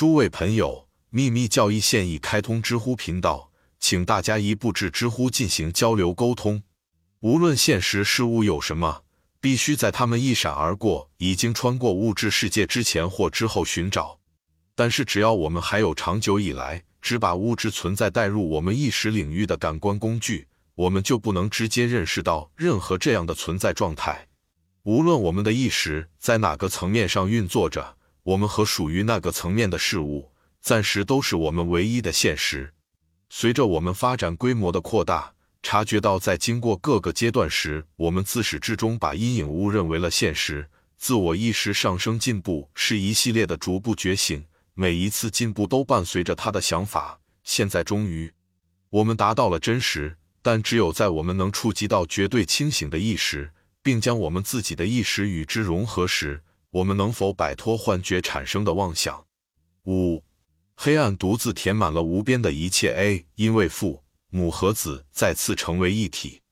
诸位朋友，秘密教义现已开通知乎频道，请大家一步至知乎进行交流沟通。无论现实事物有什么，必须在他们一闪而过、已经穿过物质世界之前或之后寻找。但是，只要我们还有长久以来只把物质存在带入我们意识领域的感官工具，我们就不能直接认识到任何这样的存在状态。无论我们的意识在哪个层面上运作着。我们和属于那个层面的事物，暂时都是我们唯一的现实。随着我们发展规模的扩大，察觉到在经过各个阶段时，我们自始至终把阴影误认为了现实。自我意识上升进步是一系列的逐步觉醒，每一次进步都伴随着他的想法。现在终于，我们达到了真实，但只有在我们能触及到绝对清醒的意识，并将我们自己的意识与之融合时。我们能否摆脱幻觉产生的妄想？五，黑暗独自填满了无边的一切。A，因为父母和子再次成为一体，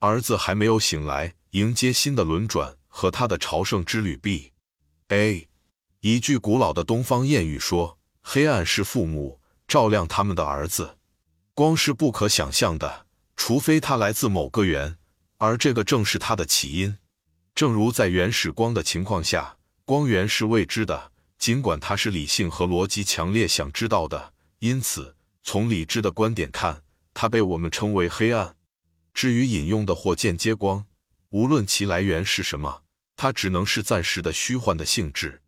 儿子还没有醒来，迎接新的轮转和他的朝圣之旅。B，A，一句古老的东方谚语说：“黑暗是父母照亮他们的儿子，光是不可想象的，除非它来自某个源，而这个正是它的起因。正如在原始光的情况下。”光源是未知的，尽管它是理性和逻辑强烈想知道的。因此，从理智的观点看，它被我们称为黑暗。至于引用的或间接光，无论其来源是什么，它只能是暂时的虚幻的性质。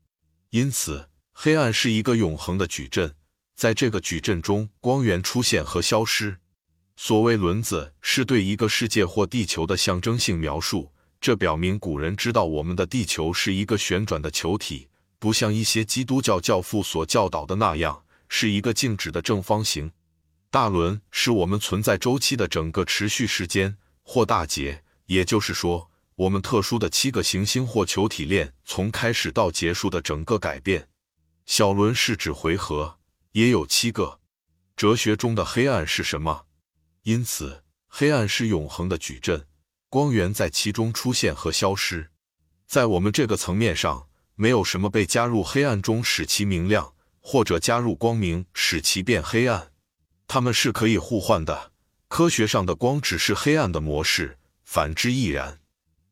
因此，黑暗是一个永恒的矩阵，在这个矩阵中，光源出现和消失。所谓轮子，是对一个世界或地球的象征性描述。这表明古人知道我们的地球是一个旋转的球体，不像一些基督教教父所教导的那样是一个静止的正方形。大轮是我们存在周期的整个持续时间或大节，也就是说，我们特殊的七个行星或球体链从开始到结束的整个改变。小轮是指回合，也有七个。哲学中的黑暗是什么？因此，黑暗是永恒的矩阵。光源在其中出现和消失，在我们这个层面上，没有什么被加入黑暗中使其明亮，或者加入光明使其变黑暗。它们是可以互换的。科学上的光只是黑暗的模式，反之亦然。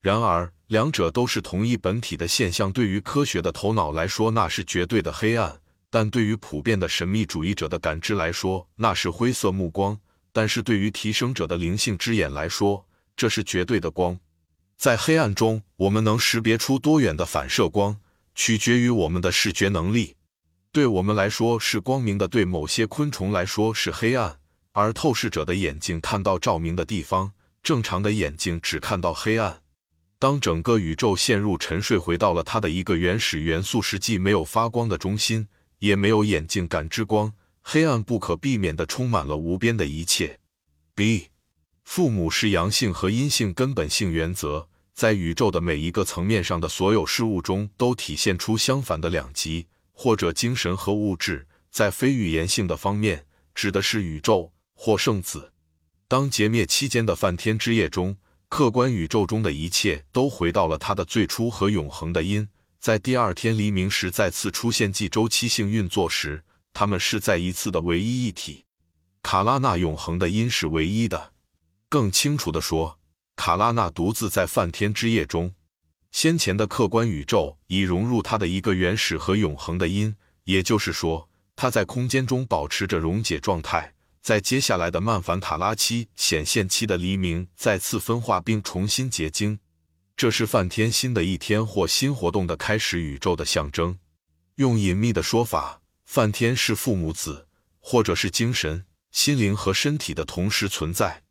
然而，两者都是同一本体的现象。对于科学的头脑来说，那是绝对的黑暗；但对于普遍的神秘主义者的感知来说，那是灰色目光。但是对于提升者的灵性之眼来说，这是绝对的光，在黑暗中，我们能识别出多远的反射光，取决于我们的视觉能力。对我们来说是光明的，对某些昆虫来说是黑暗。而透视者的眼睛看到照明的地方，正常的眼睛只看到黑暗。当整个宇宙陷入沉睡，回到了它的一个原始元素时，既没有发光的中心，也没有眼睛感知光，黑暗不可避免地充满了无边的一切。B。父母是阳性和阴性根本性原则，在宇宙的每一个层面上的所有事物中都体现出相反的两极，或者精神和物质。在非语言性的方面，指的是宇宙或圣子。当劫灭期间的梵天之夜中，客观宇宙中的一切都回到了它的最初和永恒的因。在第二天黎明时再次出现即周期性运作时，它们是再一次的唯一一体。卡拉纳永恒的因是唯一的。更清楚地说，卡拉纳独自在梵天之夜中，先前的客观宇宙已融入他的一个原始和永恒的因，也就是说，他在空间中保持着溶解状态。在接下来的曼凡塔拉期显现期的黎明再次分化并重新结晶，这是梵天新的一天或新活动的开始，宇宙的象征。用隐秘的说法，梵天是父母子，或者是精神、心灵和身体的同时存在。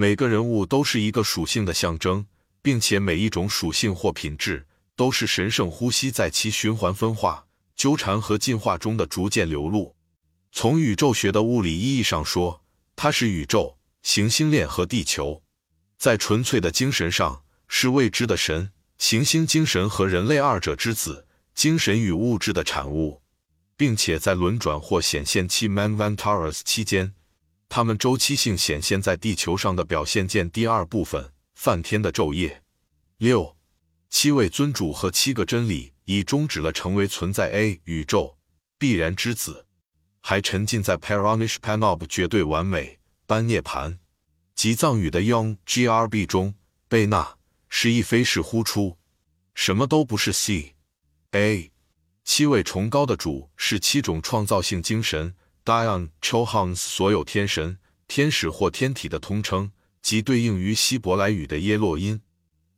每个人物都是一个属性的象征，并且每一种属性或品质都是神圣呼吸在其循环分化、纠缠和进化中的逐渐流露。从宇宙学的物理意义上说，它是宇宙、行星链和地球；在纯粹的精神上，是未知的神、行星精神和人类二者之子，精神与物质的产物，并且在轮转或显现期 （Manvantaras） 期间。它们周期性显现在地球上的表现见第二部分梵天的昼夜。六七位尊主和七个真理已终止了成为存在。A 宇宙必然之子，还沉浸在 Paranishpanob 绝对完美般涅盘及藏语的 Young Grb 中。贝纳是一非是呼出，什么都不是。C A 七位崇高的主是七种创造性精神 Dion Chohans 所有天神、天使或天体的通称，即对应于希伯来语的耶洛因。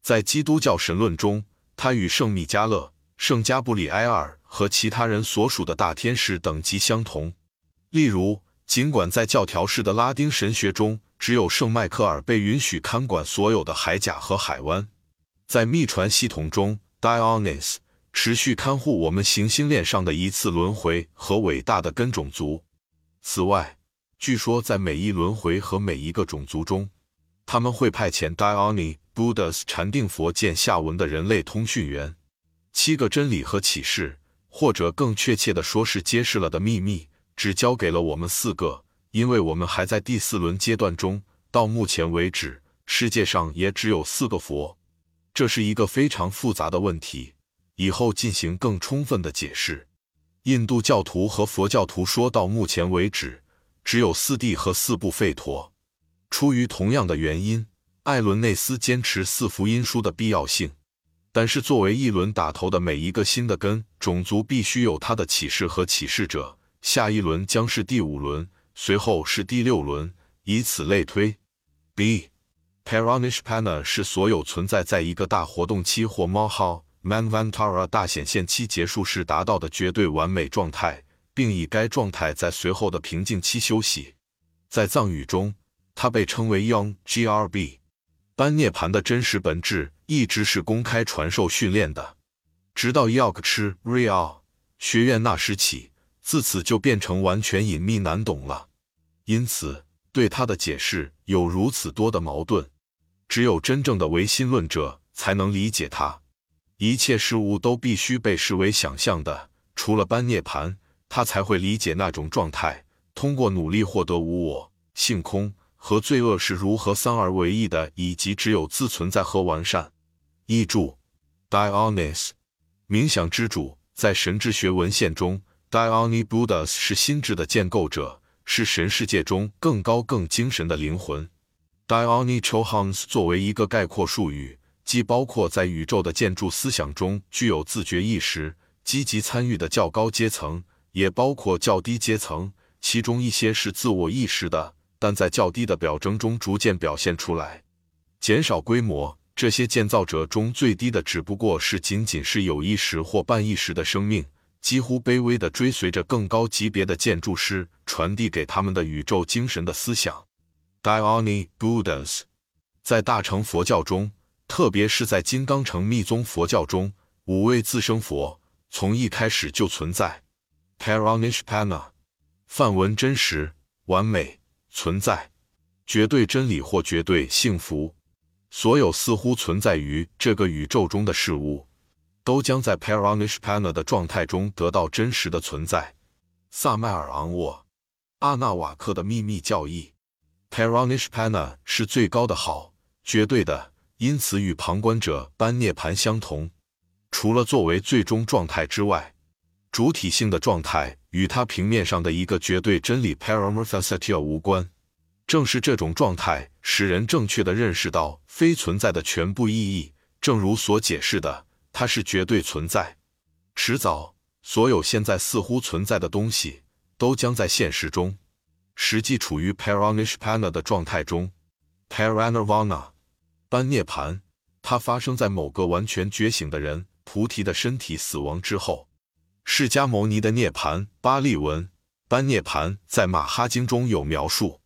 在基督教神论中，他与圣米迦勒、圣加布里埃尔和其他人所属的大天使等级相同。例如，尽管在教条式的拉丁神学中，只有圣迈克尔被允许看管所有的海甲和海湾，在秘传系统中，Dionys 持续看护我们行星链上的一次轮回和伟大的根种族。此外，据说在每一轮回和每一个种族中，他们会派遣 Diony Buddhas 禅定佛见下文的人类通讯员。七个真理和启示，或者更确切的说是揭示了的秘密，只交给了我们四个。因为我们还在第四轮阶段中，到目前为止，世界上也只有四个佛。这是一个非常复杂的问题，以后进行更充分的解释。印度教徒和佛教徒说到目前为止，只有四谛和四部吠陀。出于同样的原因，艾伦内斯坚持四福音书的必要性。但是，作为一轮打头的每一个新的根种族，必须有它的启示和启示者。下一轮将是第五轮。随后是第六轮，以此类推。B. Paranishpana 是所有存在在一个大活动期或冒号 Manvantara 大显现期结束时达到的绝对完美状态，并以该状态在随后的平静期休息。在藏语中，它被称为 Young Grb。班涅盘的真实本质一直是公开传授训练的，直到 Yogch Real 学院那时起，自此就变成完全隐秘难懂了。因此，对他的解释有如此多的矛盾，只有真正的唯心论者才能理解他。一切事物都必须被视为想象的，除了般涅盘，他才会理解那种状态。通过努力获得无我、性空和罪恶是如何三而为一的，以及只有自存在和完善。译注：Dionys，冥想之主，在神智学文献中，Diony Buddhas 是心智的建构者。是神世界中更高、更精神的灵魂。Diony Chohans 作为一个概括术语，既包括在宇宙的建筑思想中具有自觉意识、积极参与的较高阶层，也包括较低阶层，其中一些是自我意识的，但在较低的表征中逐渐表现出来。减少规模，这些建造者中最低的只不过是仅仅是有意识或半意识的生命。几乎卑微的追随着更高级别的建筑师传递给他们的宇宙精神的思想。Diony Buddhas 在大乘佛教中，特别是在金刚城密宗佛教中，五位自生佛从一开始就存在。Paranishpana 梵文真实、完美、存在、绝对真理或绝对幸福，所有似乎存在于这个宇宙中的事物。都将在 Paranishpana 的状态中得到真实的存在。萨麦尔昂沃阿纳瓦克的秘密教义，Paranishpana 是最高的好，绝对的，因此与旁观者般涅盘相同。除了作为最终状态之外，主体性的状态与它平面上的一个绝对真理 Paramorphosity 无关。正是这种状态使人正确的认识到非存在的全部意义，正如所解释的。它是绝对存在，迟早，所有现在似乎存在的东西都将在现实中实际处于 Paranishpana 的状态中。Paranirvana，般涅盘，它发生在某个完全觉醒的人菩提的身体死亡之后。释迦牟尼的涅槃，巴利文般涅盘，在马哈经中有描述。